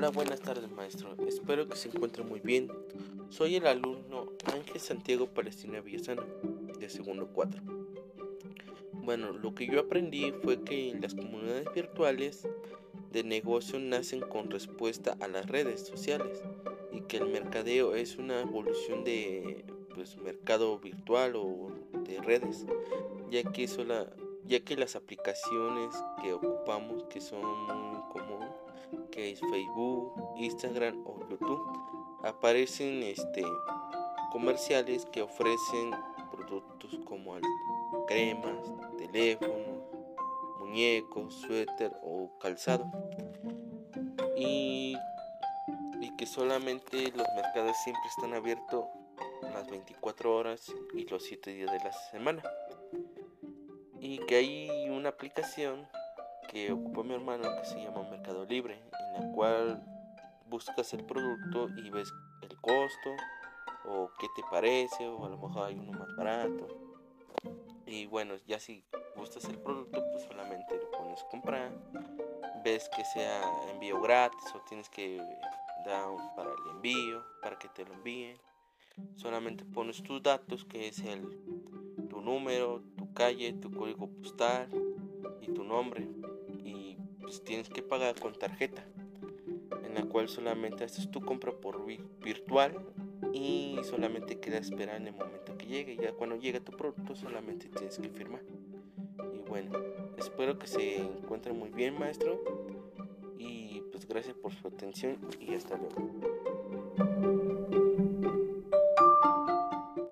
Hola, buenas tardes maestro. Espero que se encuentre muy bien. Soy el alumno Ángel Santiago Palestina Villasana, de segundo 4. Bueno, lo que yo aprendí fue que las comunidades virtuales de negocio nacen con respuesta a las redes sociales y que el mercadeo es una evolución de pues, mercado virtual o de redes, ya que, sola, ya que las aplicaciones que ocupamos, que son muy comunes, que es Facebook, Instagram o YouTube, aparecen este, comerciales que ofrecen productos como cremas, teléfonos, muñecos, suéter o calzado. Y, y que solamente los mercados siempre están abiertos las 24 horas y los 7 días de la semana. Y que hay una aplicación que ocupa mi hermano que se llama Mercado Libre, en la cual buscas el producto y ves el costo o qué te parece o a lo mejor hay uno más barato. Y bueno, ya si gustas el producto, pues solamente lo pones comprar. Ves que sea envío gratis o tienes que dar para el envío, para que te lo envíen. Solamente pones tus datos, que es el tu número, calle, tu código postal y tu nombre y pues tienes que pagar con tarjeta en la cual solamente haces tu compra por virtual y solamente queda esperar en el momento que llegue ya cuando llega tu producto solamente tienes que firmar. Y bueno espero que se encuentre muy bien maestro y pues gracias por su atención y hasta luego